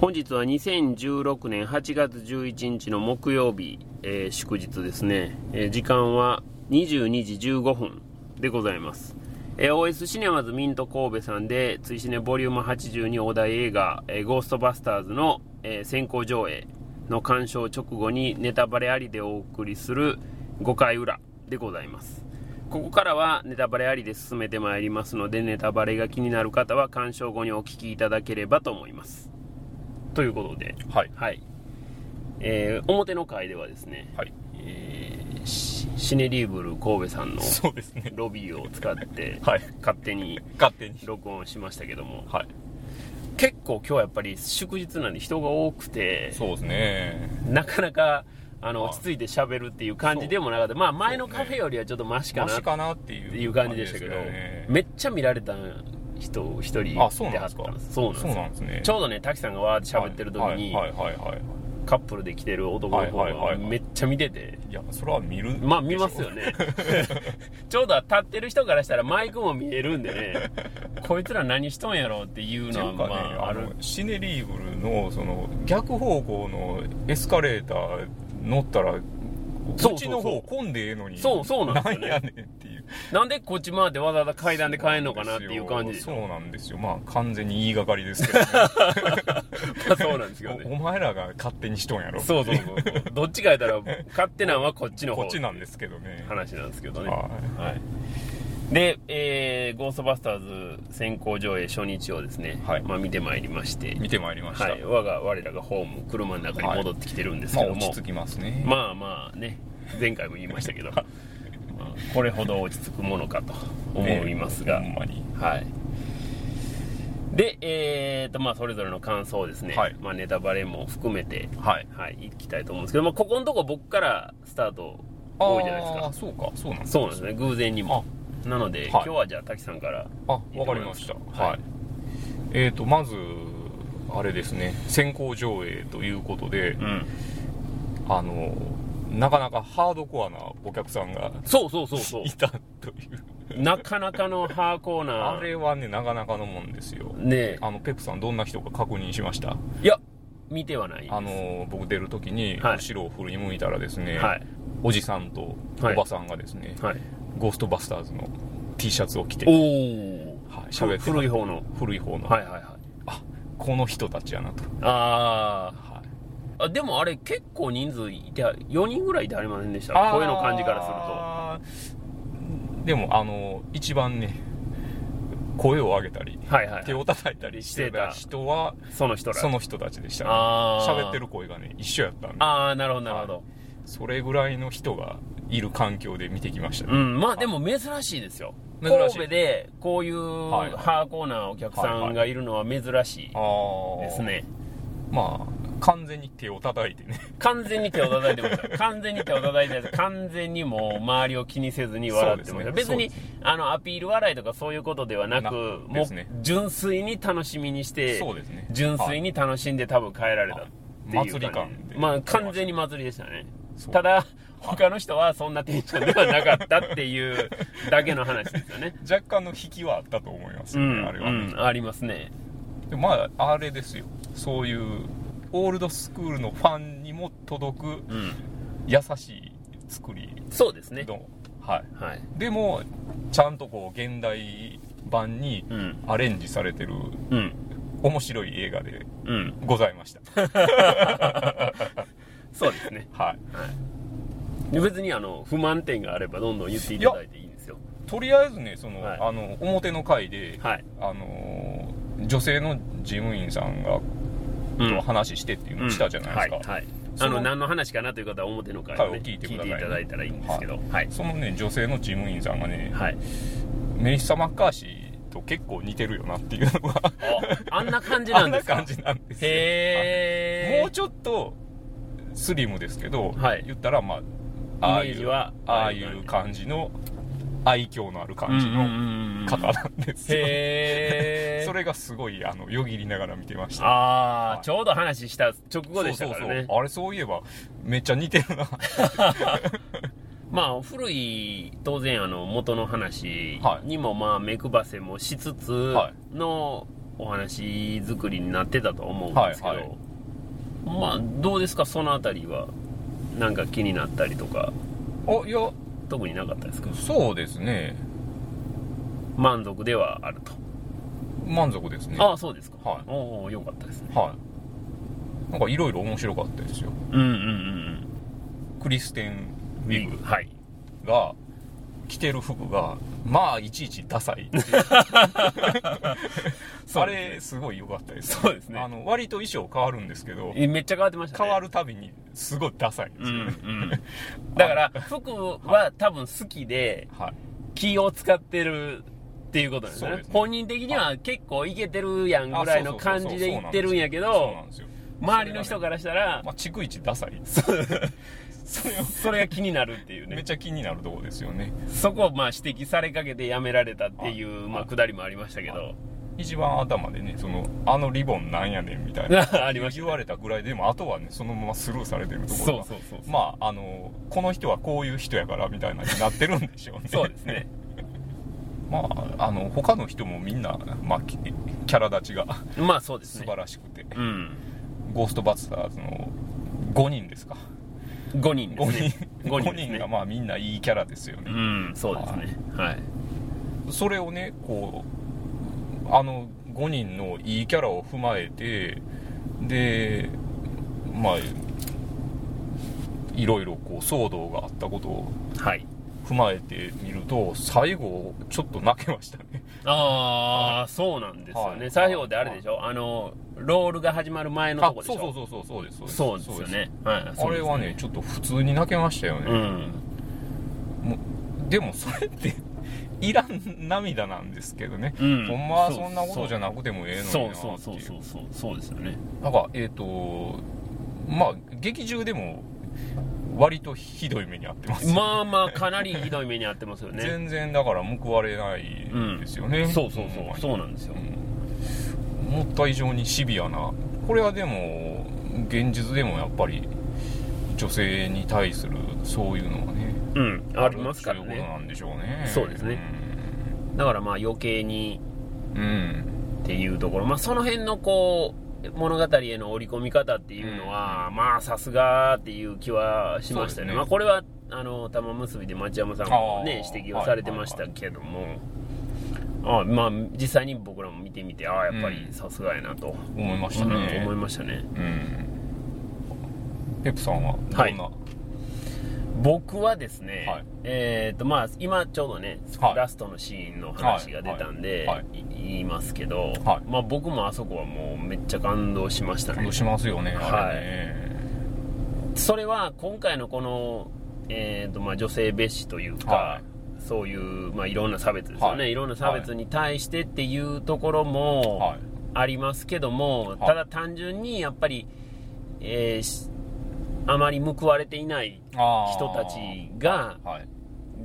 本日は2016年8月11日の木曜日、えー祝日ですね、えー時間は22時15分でございます、えー OS シネマズミント神戸さんで追試ねボリューム82お題映画、えゴーストバスターズの、え先行上映の鑑賞直後にネタバレありでお送りする5回裏でございます。ここからはネタバレありで進めてまいりますのでネタバレが気になる方は鑑賞後にお聞きいただければと思います。ということではい。はい、えー表の回ではですね、はい。えーシシネリーブル神戸さんのそうですね。ロビーを使って はい。勝手に勝手に。録音しましたけどもはい。結構今日はやっぱり祝日なんで人が多くてそうですね。なかなかあのはい落ち着いて喋るっていう感じでもなかったまあ前のカフェよりはちょっとマシかなっマシかなっていう。感じでしたけど、めっちゃ見られた人一人あ、そうなんですかそうなんですそうなんですね。ちょうどね滝さんがわーって喋ってる時に、はいはいはい。カップルで来てる男の子がめっちゃ見てて、いや、それは見る。まあ見ますよ。ね ちょうど立ってる人からしたらマイクも見えるんでね こいつら何しとんやろっていうのはまああるあの、シネリーブルの、その、逆方向のエスカレーター乗ったら、そうちの方混んでええのに。そうそうなんですよねねんっていう。なんでこっち回ってわざわざ階段で帰んのかなっていう感じそうなんですよ。まあ、完全に言いがかりですけどね。まあそうなんですけどおね お前らが勝手にしとんやろ。そうそうそうそうどっちかやったら勝手なんはこっちの方こっちなんですけどね。話なんですけどねははいで、えーゴーストバスターズ先行上映初日をですね、はいまあ、見てまいりましてい。見てまいりました。はい、我が我らがホーム車の中に戻ってきてるんですまあ、けども、落ち着きますね。まあまあね前回も言いましたけど、まあこれほど落ち着くものかと思いますが、ねほんまに。はい。でえーとまあそれぞれの感想をですね、はい。まあ、ネタバレも含めてはい。はいいきたいと思うんですけど、まあ、ここのとこ僕からスタート多いじゃないですか。ああ、そうか、そうなんですそうなんですね。偶然にも。なので、今日はじゃあ滝さんからあ、わかりました。はい。はい。えーと、まず、あれですね、先行上映ということで、うん。あの、なかなかハードコアなお客さんがそうそうそうそう。いたという。なかなかのハーコーなあれはね、なかなかのもんですよ。ねあの、ペップさんどんな人か確認しました？いや見てはないあの、僕出るときに、はい。後ろを振り向いたらですね、はい。おじさんとおばさんがですね、はい。ゴーストバスターズの T シャツを着て、おおはい、喋って古い方の。古い方の、はいはいはい。あこの人たちやなと、あはい、ーあでもあれ結構人数いて4人ぐらいいてありませんでした？声の感じからすすると。でもあの一番ね声を上げたりはいはい、手を叩いたりしてた。人はその人ら。その人たちでしたね。喋ってる声がね一緒やったんで。ああなるほどなるほど、それぐらいの人がいる環境で見てきましたね、うんまあでも珍しいですよ。神戸でこういうはいはい。ハーコーなお客さんがいるのは珍しいですね。まあ完全に手を叩いてね。完全に手を叩いてました。完全に手を叩いて完全にもう周りを気にせずに笑ってました、ね。別にあのアピール笑いとかそういうことではなくなもう純粋に楽しみにしてそうですね。純粋に楽しんで多分帰られたっていう祭り感でまあ完全に祭りでしたね。ただ他の人はそんなテンションではなかったっていうだけの話ですよね。若干の引きはあったと思いますよね、うんあれはね、うんありますね。でもまああれですよ。そういうオールドスクールのファンにも届くうん。優しい作りそうですね。の、はい。はい。でもちゃんとこう現代版にうん。アレンジされてるうん。面白い映画でうん。ございました。そうですね。はい。で別にあの不満点があればどんどん言っていただいていいんですよ。とりあえずねその、はい。あの表の回で、はい。あのー女性の事務員さんがうんと話してっていうのをしたじゃないですか、はいあの何の話かなという方は表の回を、ねはい。聞いていね。聞いていただいたらいいんですけど。はい。そのね女性の事務員さんがね、はい。メリッサ・マッカーシーと結構似てるよなっていうのがああんな感じなんですか？あんな感じなんですよ。へえもうちょっとスリムですけど、はい。言ったらまあああいうああいう感じの愛嬌のある感じの方なんですよ、へえ それがすごいあのよぎりながら見てました。ああ、はい。ちょうど話した直後でしたからね。そうそうそう。あれそういえばめっちゃ似てるな。まあ古い当然あの元の話にもまあ目配せもしつつはのお話作りになってたと思うんですけど、はいはい。まあどうですか？そのあたりはなんか気になったりとか。あいや特になかったですか？そうですね。満足ではあると、満足ですね。ああそうですか。はい。おおよかったですね。はい。なんかいろいろ面白かったですよ。うんうんうんクリステン・うんウィグはい。が着てる服がまあいちいちダサい あれすごい良かったです。そうですね。あの割と衣装変わるんですけどえめっちゃ変わってましたね。変わるたびにすごいダサいんですうんよね、うん。だから服は多分好きではい。気を使ってるっていうことですね。ね。本人的には結構いけてるやんぐらいの感じで言ってるんやけど周りの人からしたらまあ逐一ダサいそれを。それが気になるっていうね。めっちゃ気になるところですよね。そこをまあ指摘されかけてやめられたっていうはいまあくだりもありましたけど。一番頭でねそのあのリボンなんやねんみたいな。ありました。ね言われたぐらいでもあとはねそのままスルーされてるところそうがそうそうそう。まああのこの人はこういう人やからみたいなになってるんでしょうね。そうですね。まああの他の人もみんな、まあ、キキャラ立ちがまあそうですね。素晴らしくて、うん。ゴーストバスターズの5人ですか5人です5ね人。5 5人ですね。人がまあみんないいキャラですよね、うんそうですね。はい。それをねこうあの5人のいいキャラを踏まえてでまあいろいろこう騒動があったことをはい踏まえてみると最後ちょっと泣けましたね。ああそうなんですよね。はい。最後であれでしょ？あのロールが始まる前のとこでしょ？そうそうそうそうそうですそうです。よね。はいあれはねちょっと普通に泣けましたよね、うん。もうでもそれっていらん涙なんですけどね、うん。ほんまはそんなことじゃなくてもええのにう。そうそうそうそうそうですよね。なんかえっ、とまあ劇中でも割とひどい目に遭ってますよまあまあかなりひどい目に遭ってますよね。全然だから報われないですよね、そうそうそう。ほんまにそうなんですよ。うん。思った以上にシビアな。これはでも現実でもやっぱり女性に対するそういうのがね。うん。ありますからるっていうことねなんでしょうね。そうですね。だからまあ余計にうん、うん。っていうところ。まあその辺のこう物語への織り込み方っていうのは、まあさすがっていう気はしましたね。ね。まあこれはあの玉結びで町山さんもね指摘をされてましたけども、あまあ実際に僕らも見てみてああやっぱりさすがやなと、思いましたね、うん思いましたね。うん。ペップさんはどんな、はい僕はですね、はい。えっ、とまあ今ちょうどね、はい。ラストのシーンの話が出たんで、はい。はい。い言いますけど、はい。まあ僕もあそこはもうめっちゃ感動しましたね。感動しますよね、あれね。それは今回のこの、えーとまあ、女性蔑視というか、はそういう、まあ、いろんな差別ですよね、はい。い、ろんな差別に対してっていうところもはい。ありますけども、いただ単純にやっぱり、えーしあまり報われていない人たちがはい。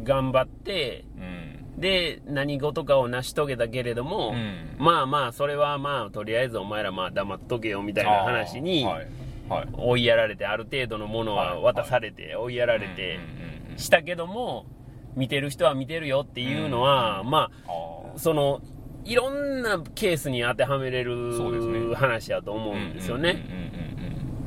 頑張ってうん。で何事かを成し遂げたけれども、うん。まあまあそれはまあとりあえずお前らまあ黙っとけよみたいな話に追いやられてある程度のものは渡されて追いやられてしたけども見てる人は見てるよっていうのはまああそのいろんなケースに当てはめれる話だと思うんですよね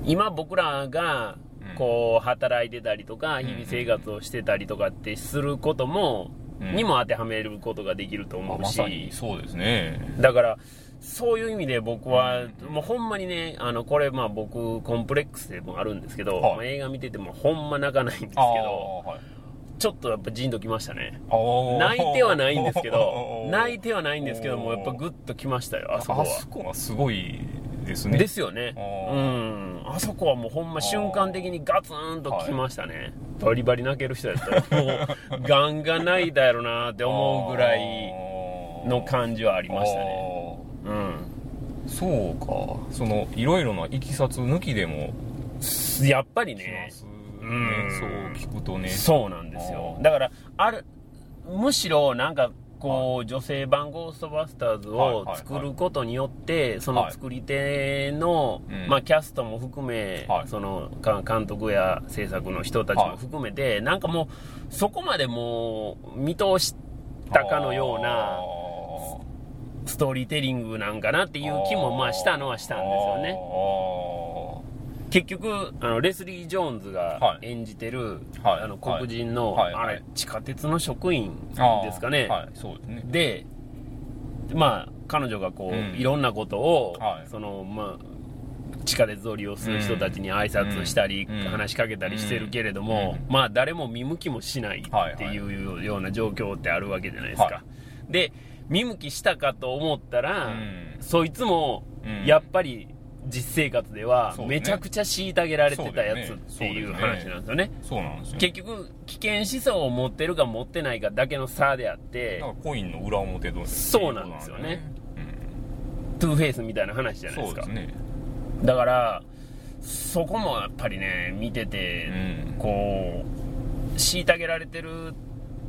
今僕らがうん。こう働いてたりとかん日々生活をしてたりとかってすることもうん。にも当てはめることができると思うし。そうですね。だからそういう意味で僕は、うん。もうほんまにねあのこれまあ僕コンプレックスでもあるんですけど、はい。まあ映画見ててもほんま泣かないんですけあどーはい。ちょっとやっぱじんときましたね。泣いてはないんですけど 泣いててはないんですけどもやっぱグッときましたよあそこは。あそこはすごいですね。ですよね。あうーん。あそこはもうほんま瞬間的にガツンときましたね、バリバリ泣ける人やったらもうガンガン泣いたやろなって思うぐらいの感じはありましたね。うん。そうか。そのいろいろないきさつ抜きでも。やっぱりきね。うん。そう聞くとね。そうなんですよ。だからあるむしろなんかこう、女性版ゴーストバスターズを作ることによって、その作り手の、うん。まあ、キャストも含め、はい。そのか監督や制作の人たちも含めて、なんかもうそこまでもう見通したかのようなあストーリーテリングなんかなっていう気もまあしたのはしたんですよね結局あのレスリー・ジョーンズが演じてる、はい。あの黒人の、はい。あれ地下鉄の職員ですかね、はい。そうですね。でまあ彼女がこう、うん。いろんなことを、はい。そのまあ地下鉄を利用する人たちに挨拶したり、うん。話しかけたりしてるけれども、うまあ誰も見向きもしないっていうような状況ってあるわけじゃないですか、はで見向きしたかと思ったら、うん。そいつもうん。やっぱり実生活ではめちゃくちゃ虐げられてたやつっていう話なんですよね。そうなんですよ結局危険思想を持ってるか持ってないかだけの差であってなんかコインの裏表どうそうなんですよね。トゥーフェイスみたいな話じゃないですか。すね。だからそこもやっぱりね見てて、うん。こう虐げられてる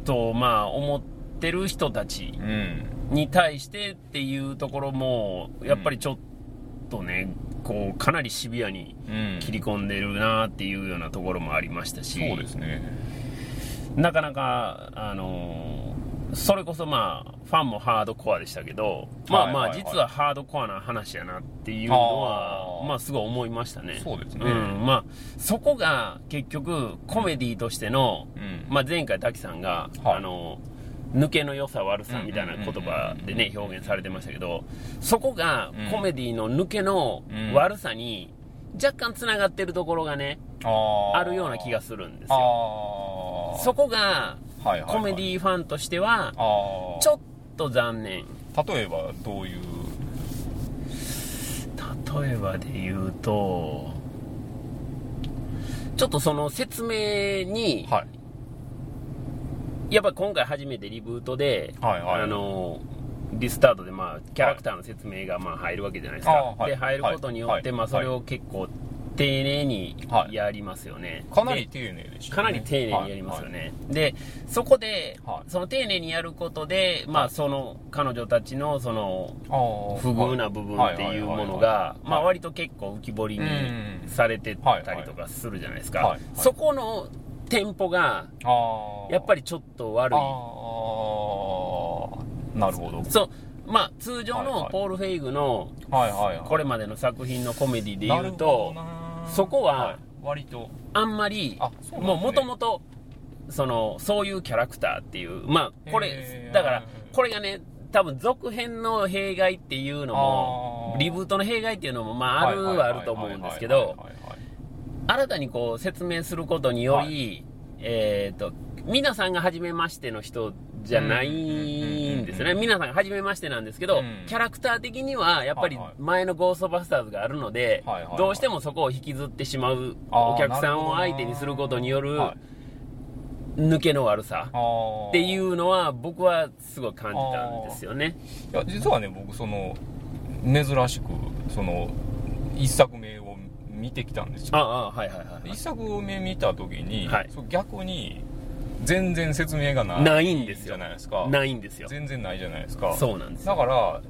とまあ思ってる人たちうん。に対してっていうところもやっぱりちょっとね、こうかなりシビアにうん。切り込んでるなっていうようなところもありましたし、そうですね。なかなか、あのーそれこそまあ、ファンもハードコアでしたけど、まあまあ、実はハードコアな話やなっていうのはまあすごい思いましたね。そうですね。ん、まあ、そこが結局、コメディとしての、うん。まあ前回滝さんが、はい。あの抜けの良さ悪さみたいな言葉でね表現されてましたけどそこがうん。コメディの抜けの悪さに若干つながってるところがねあるような気がするんですあよー。そこがコメディファンとしてはちょっと残念。例えばどういう？例えばで言うとちょっとその説明に、はいやっぱり今回初めてリブートで、はいはい。あのリスタートで、まあ、キャラクターの説明がまあ入るわけじゃないですか、はい。で入ることによって、はい。まあ、それを結構丁寧にはいやりますよね、かなりで丁寧でしたね。かなり丁寧にやりますよね、でそこで、はい。その丁寧にやることで、まあ、その彼女たちのそのはい。不遇な部分っていうものが、まあ、割と結構浮き彫りにうん。されてたりとかするじゃないですか、そこのテンポがやっぱりちょっと悪い。なるほど。そう。まあ通常のポール・フェイグのこれまでの作品のコメディで言うとそこは割と。あんまりもうもともとそのそういうキャラクターっていうまあこれだからこれがね多分続編の弊害っていうのもリブートの弊害っていうのもまああるはあると思うんですけど新たにこう説明することにより、えっ、と、皆さんが初めましての人じゃないんですよね。うん皆さんが初めましてなんですけど、うん。キャラクター的にはやっぱりはいはい。前のゴーストバスターズがあるので、はいはいはい。どうしてもそこを引きずってしまうお客さんを相手にすることによるはい抜けの悪さっていうのは僕はすごい感じたんですよね。いや実はね僕その珍しくその一作目を見てきたんですよああ、はいはいはい。一作目見た時に、はい逆に全然説明がないないんですよじゃないですかないんですよ。全然ないじゃないですかそうなんですよ。だから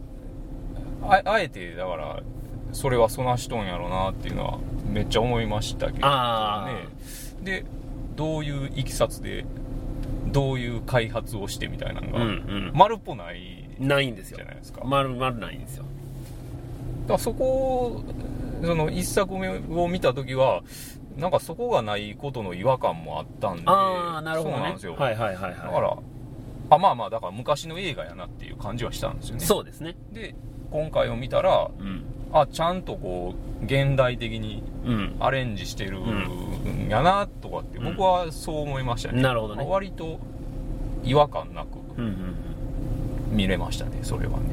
ああえてだからそれはそなしとんやろなっていうのはめっちゃ思いましたけどあねでどういういきさつでどういう開発をしてみたいなのが、うんうん。丸っぽないないんですよじゃ。ないですか、丸々ないんですよ。だからそこをその一作目を見た時はなんかそこがないことの違和感もあったんでああ、なるほどねそうなんですよ、。はいはいはいはい。だからあまあまあだから昔の映画やなっていう感じはしたんですよねそうですね。で今回を見たらうん。あちゃんとこう現代的にうん。アレンジしてるんやなとかって僕はそう思いましたね、なるほどね割と違和感なくうんうん見れましたねそれはね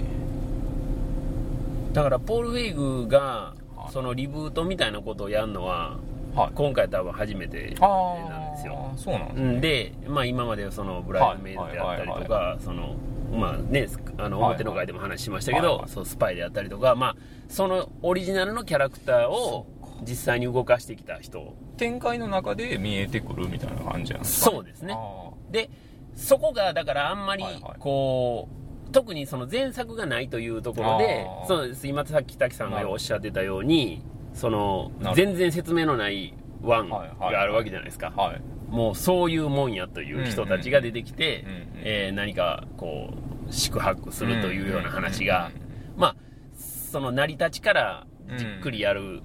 うん。だから、ポール・フェイグがは、いそのリブートみたいなことをやるのは、はい。今回多分初めてあなんですよ。あそうなんですね。うん。で、まあ今までそのブライドメイドであったりとはいか、その、まあね、あのはい表の会でも話しましたけどはいは、い。そうスパイであったりとか、まあ、そのオリジナルのキャラクターを実際に動かしてきた人。展開の中で見えてくるみたいな感じなんですか、そうですね。あでそこがだからあんまりはいはい。こう、特にその前作がないというところでそうです。今さっき滝さんがおっしゃってたようにその全然説明のないワンはいはいがあるわけじゃないですか、ーはい。もうそういうもんやという人たちが出てきて、うんうんえー何かこ宿泊するというような話が、まあその成り立ちからじっくりやる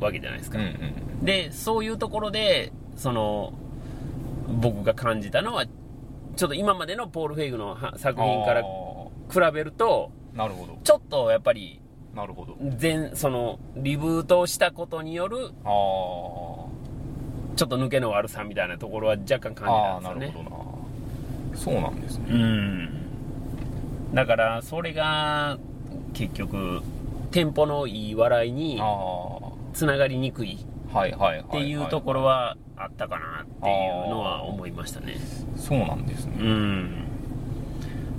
わけじゃないですか、うんうんでそういうところでその僕が感じたのはちょっと今までのポール・フェイグのは作品からあ比べるとーなるほど。ちょっとやっぱりなるほど。全そのリブートをしたことによるあー。ちょっと抜けの悪さみたいなところは若干感じたんですよね。なるほどな。そうなんですね。うん。だからそれが結局テンポのいい笑いにああつながりにくいはいはいはいはい。っていうところはあったかなっていうのは思いましたね。そうなんですうねん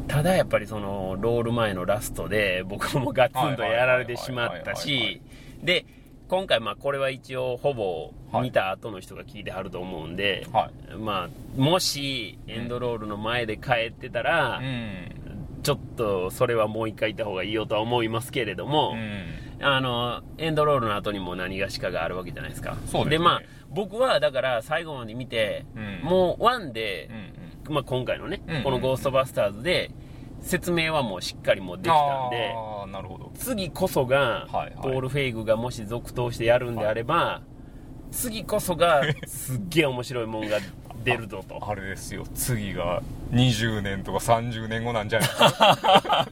ただやっぱりそのロール前のラストで僕もガツンとやられてしまったしで今回まあこれは一応ほぼ見た後の人が聞いてはると思うんで、はい。まあもしエンドロールの前で帰ってたら、うん。ちょっとそれはもう一回行った方がいいよとは思いますけれども、うん。あのエンドロールの後にも何がしかがあるわけじゃないですか。ですね。まあ僕はだから最後まで見て、うん。もう1でう、んまあ、今回のね、うんうんこの「ゴーストバスターズ」で説明はもうしっかりもうできたんでなるほど。次こそが、はいはい。ポール・フェイグがもし続投してやるんであれば、次こそがすっげえ面白いもんが出るぞと。あれですよ。次が20年とか30年後なんじゃない？ですか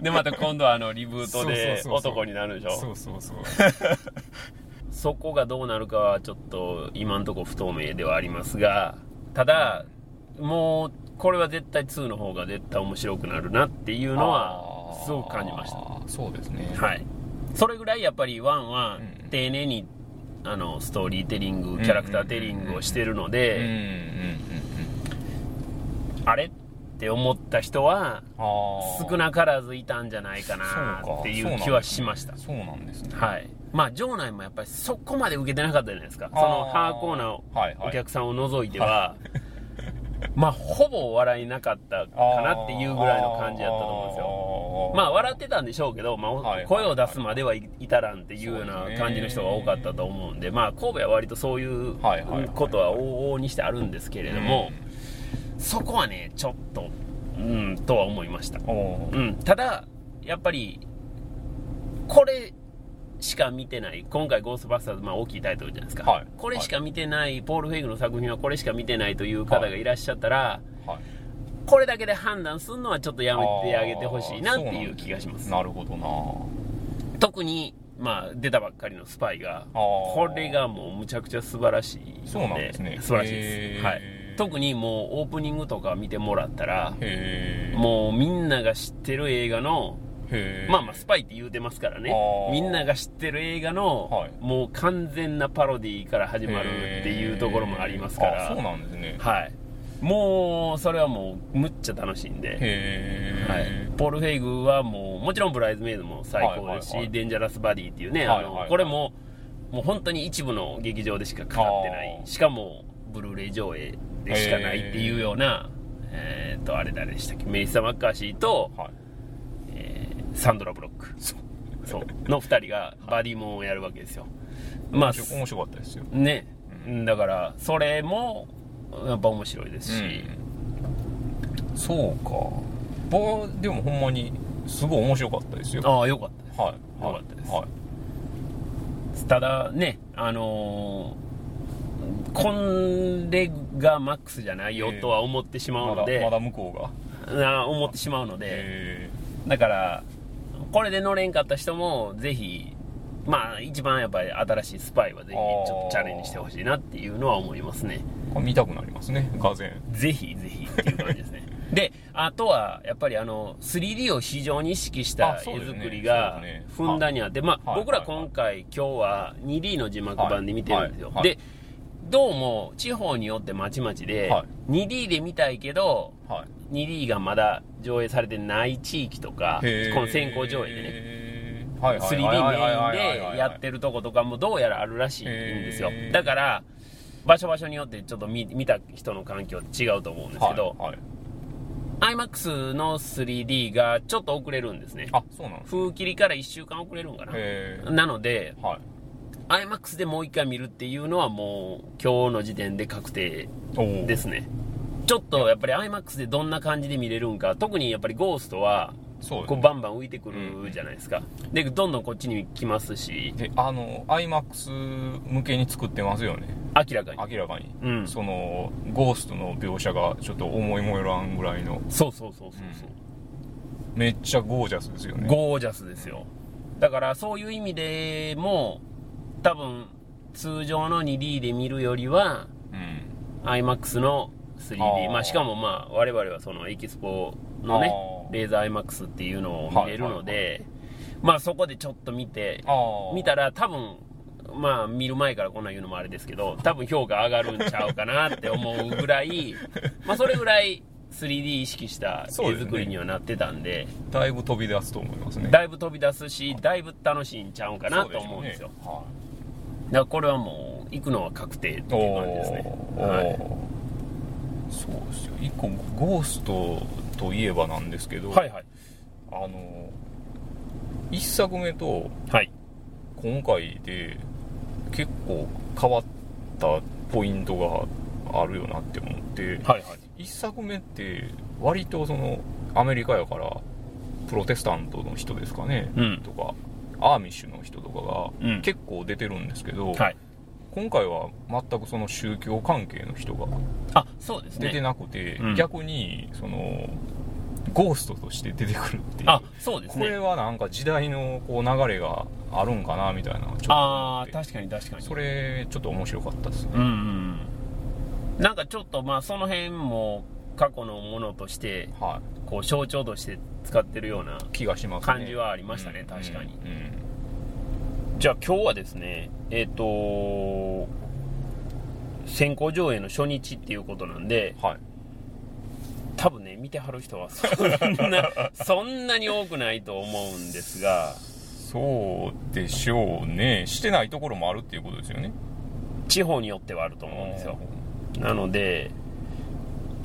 でまた今度はあのリブートで男になるでしょ。そうそうそう。そこがどうなるかはちょっと今のところ不透明ではありますがただもうこれは絶対2の方が絶対面白くなるなっていうのはすごく感じました。そうですね。はい。それぐらいやっぱり1はうん丁寧にあのストーリーテリングキャラクターテリングをしてるのであれって思った人は少なからずいたんじゃないかなっていう気はしました。そうなんですね。はい。まあ場内もやっぱりそこまで受けてなかったじゃないですか。そのハーコーなはいはい。お客さんを除いては、まあほぼ笑いなかったかなっていうぐらいの感じだったと思うんですよ。よまあ笑ってたんでしょうけど、まあ声を出すまではい至らんっていうような感じの人が多かったと思うんで、まあ神戸は割とそういうことは往々にしてあるんですけれども、そこはねちょっとうんとは思いました。うん、ただ、やっぱり、これしか見てない、今回、ゴーストバスターズ、まあ、大きいタイトルじゃないですか、はい。これしか見てない、ポール・フェイグの作品はこれしか見てないという方がいらっしゃったら、はい。これだけで判断するのはちょっとやめてあげてほしいなっていう気がします。なるほどな。特に、まあ、出たばっかりのスパイが、これがもうむちゃくちゃ素晴らしいのそうなんですね。素晴らしいです。はい、特にもうオープニングとか見てもらったら、もうみんなが知ってる映画のまあまあスパイって言うてますからね。みんなが知ってる映画の、はい。もう完全なパロディから始まるっていうところもありますから。あそうなんですね。はい。もうそれはもうむっちゃ楽しいんで、はい、ポール・フェイグはもうもちろんブライズメイドも最高ですし、はいはいはい。デンジャラス・バディっていうね、あのはいはい。はいこれももう本当に一部の劇場でしかかかってない。しかもブルーレイ上映でしかないっていうようなえーっとあれ誰でしたっけ？メリッサ・マッカーシーとはい。えーサンドラ・ブロック。そう。の2人がバディモンをやるわけですよ。まあ面白かったですよ。ね、だからそれもやっぱ面白いですし、うん。そうか。でもほんまにすごい面白かったですよ。ああよかったです。はい。よかったです。はい。ただねあのーこれがマックスじゃないよとは思ってしまうまので、だまだ向こうが。な思ってしまうので、へだからこれで乗れんかった人もぜひまあ一番やっぱり新しいスパイはぜひちょっとチャレンジしてほしいなっていうのは思いますね。ーこれ見たくなりますねがぜん。ぜひぜひっていう感じですね。であとはやっぱりあの 3D を非常に意識した絵作りがふんだんにあって、まあ、はい。僕ら今回、今日は 2D の字幕版で見てるんですよ、はい。はい。でどうも地方によってまちまちで、は 2D で見たいけどはい 2D がまだ上映されてない地域とかこの先行上映でね。はいはい 3D はいはいはいはいはい。メインでやってるとことかもどうやらあるらしいんですよ。だから場所場所によってちょっと見見た人の環境違うと思うんですけど、はいはい。iMAX の 3D がちょっと遅れるんですね。あそうなんです風切りから1週間遅れるんかな。へなのでーはい。iMAX でもう一回見るっていうのはもう今日の時点で確定ですねちょっとやっぱり IMAX でどんな感じで見れるんか。特にやっぱりゴーストはそうこうバンバン浮いてくるじゃないですか、でどんどんこっちに来ますし。であの IMAX 向けに作ってますよね。明らかに。明らかに、うん。そのゴーストの描写がちょっと思いもよらんぐらいの。そうそうそうそうそう、めっちゃゴージャスですよね。ゴージャスですよ。だからそういう意味でも多分通常の 2D で見るよりはうん。IMAX の 3D あー。まあ、しかもまあ我々はそのエキスポのねレーザー IMAX っていうのを見れるので、まあそこでちょっと見て見たら多分まあ見る前からこんなん言うのもあれですけど多分評価上がるんちゃうかなって思うぐらい まあそれぐらい 3D 意識した絵作りにはなってたんでだいぶ飛び出すと思いますね。だいぶ飛び出すしだいぶ楽しいんちゃうんかなと思うんですよ。そうしょうね。だからこれはもう行くのは確定ってはいいう感じですね。はいそうですよ。一個ゴーストといえばなんですけど、はいはい。あの一作目とはい。今回で結構変わったポイントがあるよなって思ってはいはい。一作目って割とそのアメリカやからプロテスタントの人ですかね、うん。とかアーミッシュの人とかうん。が結構出てるんですけど、はい今回は全くその宗教関係の人があそうですね。出てなくて、うん。逆にそのゴーストとして出てくるっていう。あそうですこれねはなんか時代のこう流れがあるんかなみたいなちょっと思って。ああ確かに確かに。それちょっと面白かったですね、うんうんなんかちょっとまあその辺も過去のものとしてはこう象徴として使ってるようない気がしますね。感じはありましたねうん確かに。うんうんじゃあ今日はですねえっ、と先行上映の初日っていうことなんではい。多分ね見てはる人はそんな そんなに多くないと思うんですが。そうでしょうね。してないところもあるっていうことですよね。地方によってはあると思うんですよ。なので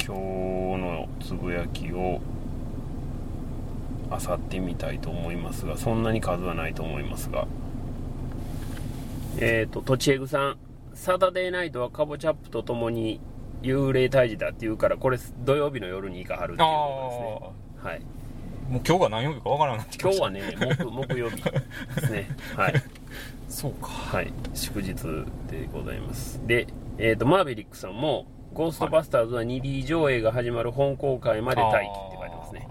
今日のつぶやきを漁ってみたいと思いますがそんなに数はないと思いますがえっ、ととちえぐさんサタデーナイトはカボチャップとともに幽霊退治だっていうからこれ土曜日の夜に行かはるっていうことですね。はい。もう今日が何曜日かわからなくなってきました。今日はね木木曜日ですね。はい。そうか。はい、祝日でございます。で、えっ、と、マーベリックさんも、ゴーストバスターズは 2D 上映が始まる本公開まで待機って書いてますね。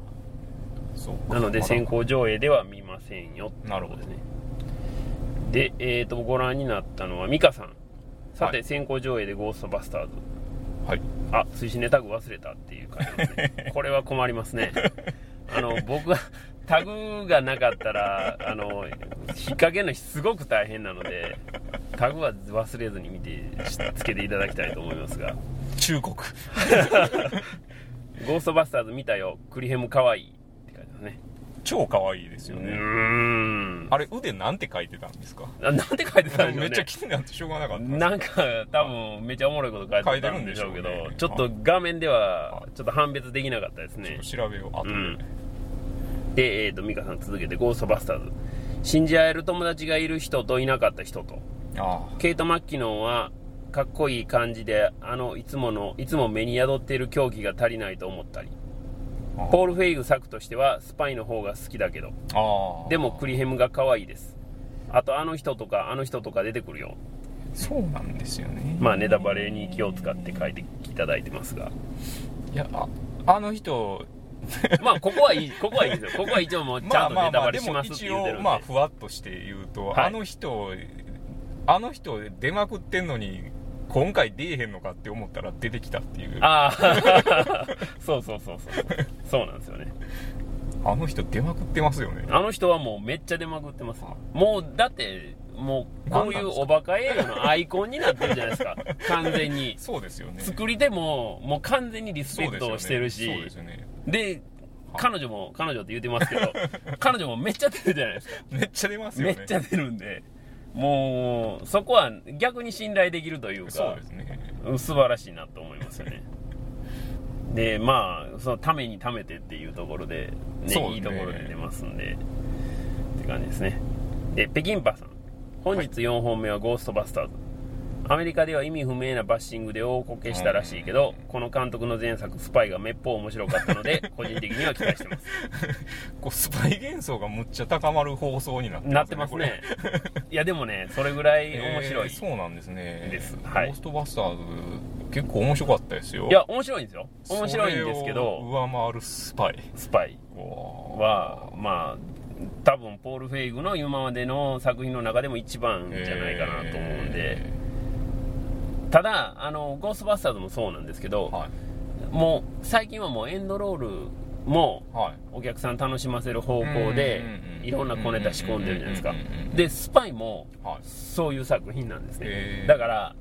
なので、先行上映では見ませんよ。なるほど。ね。で、えっ、と、ご覧になったのは、ミカさん。さて、はい先行上映でゴーストバスターズ。はいあ、推進ネタグ忘れたっていう感じですね。これは困りますね。あの、僕は、タグがなかったら、あの、引っ掛けるのすごく大変なので、タグは忘れずに見て、つけていただきたいと思いますが。忠告 ゴーストバスターズ見たよ。クリヘムかわいい。って書いてますね。超可愛いですよね。ん。あれ腕なんて書いてたんですか？あ なんて書いてたんでしょうね。めっちゃ気になってしょうがなかったなんか多分めっちゃおもろいこと書いてたんでしょうけどね。ちょっと画面ではちょっと判別できなかったですね。調べよう後で、うん。で、えー、と美香さん続けて「ゴーストバスターズ」信じ合える友達がいる人といなかった人と。あケイト・マッキノンはかっこいい感じであのいつものいつも目に宿っている狂気が足りないと思ったり。あポール・フェイグ作としてはスパイの方が好きだけど。ああでもクリヘムが可愛いです。あとあの人とかあの人とか出てくるよ。そうなんですよね。まあネタバレに気を使って書いていただいてますが。いやああの人 まあここはいいここはいいですよ。ここは一応もうちゃんとネタバレしますって一言ってるんで。応まあふわっとして言うと、はい。あの人あの人出まくってんのに今回出えへんのかって思ったら出てきたっていう。あああ そうそうそうそう。そうなんですよね。の人出まくってますよね。あの人はもうめっちゃ出まくってますよ。もうだってもうこういうおバカ映画のアイコンになってるじゃないですか。完全に。そうですよね。作り手ももう完全にリスペクトをしてるし。そうですよね。で彼女も彼女って言ってますけど 彼女もめっちゃ出るじゃないですか。めっちゃ出ますよね。めっちゃ出るんでもうそこは逆に信頼できるというかそうですね。うん素晴らしいなと思いますよね。でまあそのためにためてっていうところで,、ねですね。いいところで出ますんでって感じですね。で北京パさん。本日4本目は「ゴーストバスターズ」アメリカでは意味不明なバッシングで大こけしたらしいけど、この監督の前作「スパイ」がめっぽう面白かったので 個人的には期待してます。こうスパイ幻想がむっちゃ高まる放送になってなってますね。いやでもねそれぐらい面白い、えーそうなんですね。です。はい。ゴーストバスターズ結構面白かったですよ。いや面白いんですよ。面白いんですけどを上回るスパイ。スパイ。ははまあ多分ポール・フェイグの今までの作品の中でも一番じゃないかなと思うんで、ただあのゴーストバスターズもそうなんですけど、はい。もう最近はもうエンドロールもはい。お客さん楽しませる方向でいろんな小ネタ仕込んでるじゃないですか。でスパイもはい。そういう作品なんですね。だから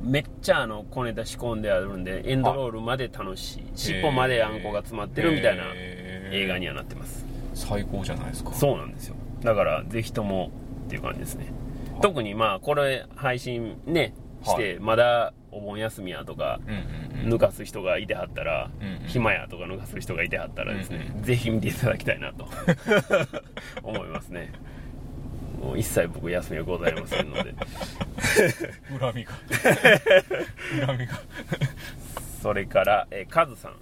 めっちゃあの小ネタ仕込んであるんでエンドロールまで楽しい尻尾まであんこが詰まってるみたいな映画にはなってます。最高じゃないですか。そうなんですよ。だからぜひともっていう感じですね。特にまあこれ配信ねしてまだお盆休みやとかうんうんうん。抜かす人がいてはったら、うんうん。暇やとか抜かす人がいてはったらですね、うんぜひ見ていただきたいなと 思いますね。もう一切僕休みはございませんので。恨みが。恨みが。それから、えーカズさん、は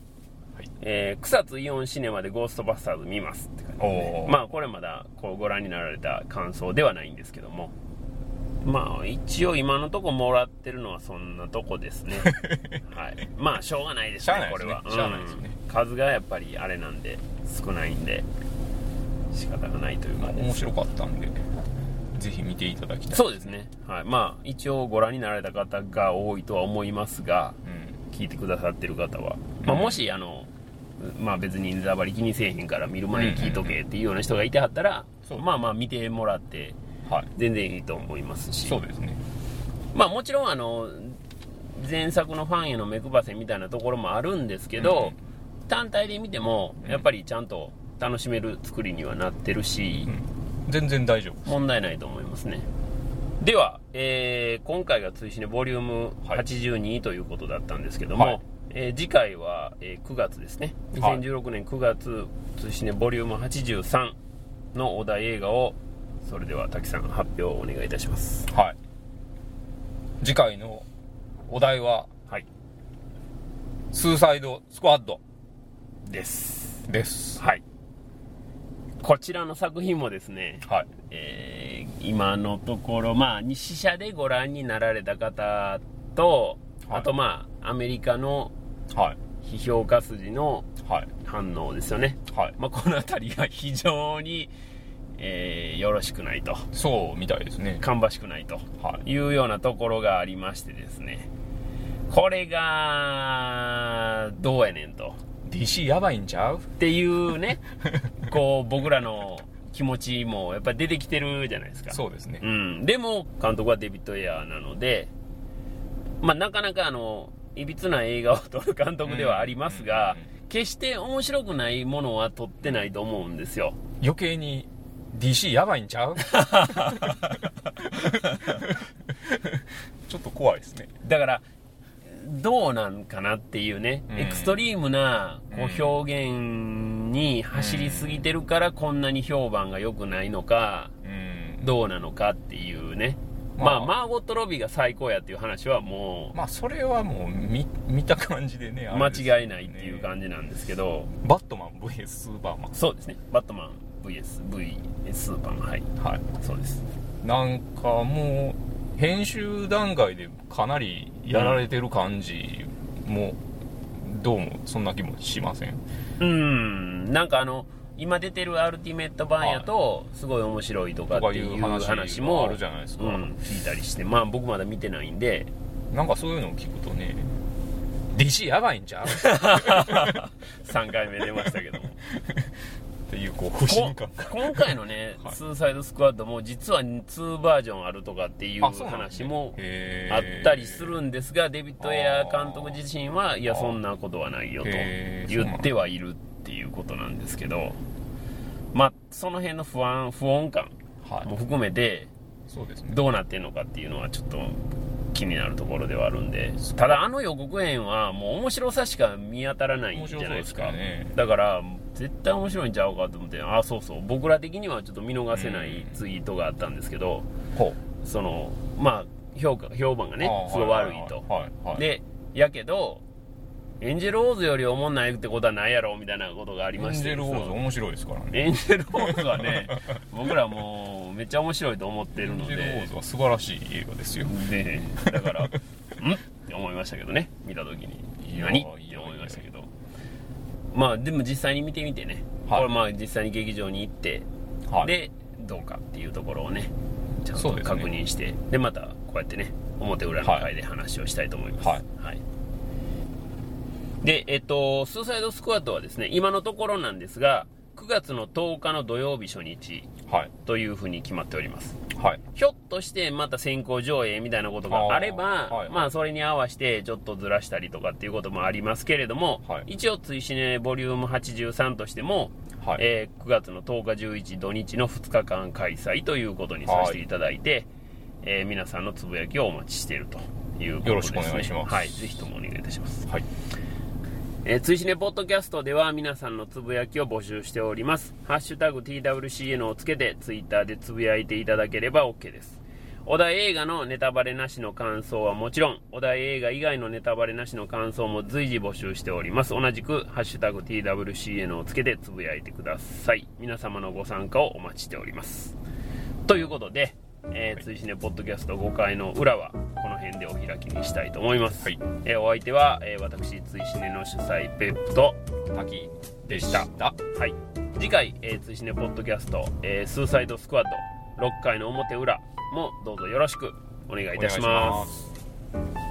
い。えー草津イオンシネマでゴーストバスターズ見ますって感じですね。まあこれまだこうご覧になられた感想ではないんですけどもまあ一応今のとこもらってるのはそんなとこですね。はい。まあしょうがないですねこれは。しゃあないですね。うん。数がやっぱりあれなんで少ないんで仕方がないというまあ感じです面白かったんでぜひ見ていただきたいそうですね。はい。まあ一応ご覧になられた方が多いとは思いますがうん。聞いてくださってる方は、まあ、うん。もしあの、まあ、別にネタバレ気にせえへんから見る前に聞いとけっていうような人がいてはったら、そう。まあまあ見てもらってはい。全然いいと思いますし。そうですね。まあもちろんあの前作のファンへの目配せみたいなところもあるんですけど、単体で見てもやっぱりちゃんと楽しめる作りにはなってるし、うん。全然大丈夫問題ないと思いますね。では、えー今回が追試ねボリュームはい。82ということだったんですけども、はい。えー次回は、えー9月ですね。はい。2016年9月追試ねボリューム83のお題映画をそれでは滝さん発表をお願いいたします。はい。次回のお題ははい「スーサイドスクワッド。です」です。はい。こちらの作品もですね、はい。えー今のところ、まあ、試写でご覧になられた方と、はい。あとまあアメリカのはい。批評家筋のはい。反応ですよね、はい。まあ、この辺りが非常に、えーよろしくないと。そうみたいですね。芳しくないと。はい。いうようなところがありましてですね。これがどうやねんと。DC やばいんちゃう？っていうね。こう僕らの気持ちもやっぱり出てきてるじゃないですか。そうですね。うん、でも監督はデビッド・エアーなので、まあ、なかなかあのいびつな映画を撮る監督ではありますが、うんうんうん。決して面白くないものは撮ってないと思うんですよ。余計に DC やばいんちゃう？ちょっと怖いですね。だからどうなんかなっていうね、うん。エクストリームなこう表現に走りすぎてるからこんなに評判が良くないのかうん。どうなのかっていうね。まあ、まあマーゴット・ロビーが最高やっていう話はもうまあそれはもう見見た感じでねあ間違いないっていう感じなんですけど、バットマン VS スーパーマン。そうですね。バットマン VSV スーパーはい。はい。そうです。なんかもう編集段階でかなりやられてる感じもどうもそんな気もしません？うん。なんかあの今出てるアルティメット版やとすごい面白いとかっていう話話ももあるじゃないですか。うん、聞いたりしてまあ僕まだ見てないんで。なんかそういうのを聞くとね DC やばいんちゃう？っ3回目出ましたけども ていうこう不信感。今回のね、はい。スーサイドスクワッドも実は2バージョンあるとかっていう話もへあーったりするんですがデビッド・エアー監督自身はいやそんなことはないよと言ってはいるっていうことなんですけどまあその辺の不安不穏感はい。も含めてそうですね。どうなってんのかっていうのはちょっと気になるところではあるんでただあの予告編はもう面白さしか見当たらないんじゃないですか。ね。だから絶対面白いんちゃうかと思ってあそうそう。僕ら的にはちょっと見逃せないツイートがあったんですけど、ほそのまあ評価評判がねすごい悪いと、でやけどエンジェル・オーズよりおもんないってことはないやろみたいなことがありエましてンジェルウォーズ面白いですからね。エンジェル・オーズはね 僕らもうめっちゃ面白いと思ってエるのンジェルウォーでズは素晴らしい映画ですよ。でだから ん？って思いましたけどね。見た時に。いや何？って思いましたけどまあでも実際に見てみてね、はい。これまあ実際に劇場に行って、はい。でどうかっていうところをねちゃんと確認してで,、またこうやってね表裏の回で話をしたいと思います、はい。でえっとスーサイドスクワットはですね今のところなんですが9月の10日の土曜日初日はい。というふうに決まっております。はい。ひょっとしてまた先行上映みたいなことがあればはい。まあそれに合わせてちょっとずらしたりとかっていうこともありますけれども、はい。一応追試ねボリューム83としても、はい。えー9月の10日11土日の2日間開催ということにさせていただいて、えー皆さんのつぶやきをお待ちしているということです、ね、よろしくお願いします。はい。ぜひともお願いいたします。はいえー、追試ねポッドキャストでは皆さんのつぶやきを募集しております。ハッシュタグ TWCN をつけてツイッターでつぶやいていただければ OK です。お題映画のネタバレなしの感想はもちろん、お題映画以外のネタバレなしの感想も随時募集しております。同じく、ハッシュタグ TWCN をつけてつぶやいてください。皆様のご参加をお待ちしております。ということで、えー、追試ねポッドキャスト5回の裏は、この辺でお開きにしたいと思います。はいえーお相手は、えー私、追試ねの主催、ペップと、滝でした。はい。次回、えー、追試ねポッドキャスト、えースーサイドスクワッド6回の表裏もどうぞよろしくお願いいたします